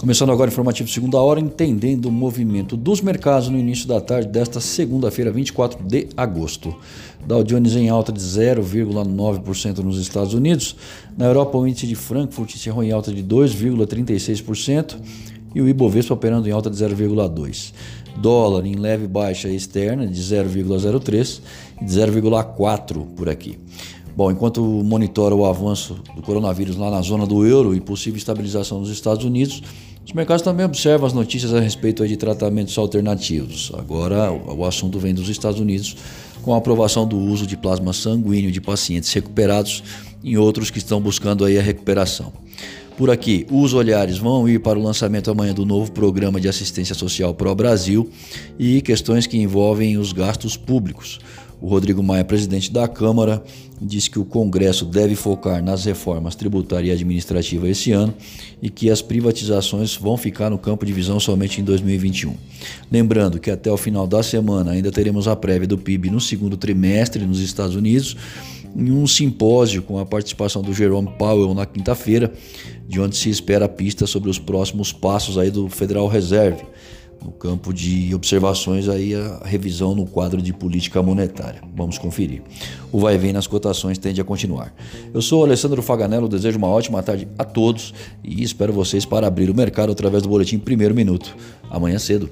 Começando agora o informativo segunda hora, entendendo o movimento dos mercados no início da tarde desta segunda-feira, 24 de agosto. Dow Jones em alta de 0,9% nos Estados Unidos. Na Europa, o índice de Frankfurt encerrou em alta de 2,36% e o Ibovespa operando em alta de 0,2%. Dólar em leve baixa externa de 0,03% e de 0,4% por aqui. Bom, enquanto monitora o avanço do coronavírus lá na zona do euro e possível estabilização nos Estados Unidos, os mercados também observam as notícias a respeito de tratamentos alternativos. Agora, o assunto vem dos Estados Unidos com a aprovação do uso de plasma sanguíneo de pacientes recuperados e outros que estão buscando aí a recuperação. Por aqui, os olhares vão ir para o lançamento amanhã do novo programa de assistência social Pro Brasil e questões que envolvem os gastos públicos. O Rodrigo Maia, presidente da Câmara, disse que o Congresso deve focar nas reformas tributária e administrativa esse ano e que as privatizações vão ficar no campo de visão somente em 2021. Lembrando que até o final da semana ainda teremos a prévia do PIB no segundo trimestre nos Estados Unidos em um simpósio com a participação do Jerome Powell na quinta-feira, de onde se espera pistas sobre os próximos passos aí do Federal Reserve no campo de observações aí a revisão no quadro de política monetária. Vamos conferir. O vai vem nas cotações tende a continuar. Eu sou Alessandro Faganello, desejo uma ótima tarde a todos e espero vocês para abrir o mercado através do boletim Primeiro Minuto. Amanhã cedo.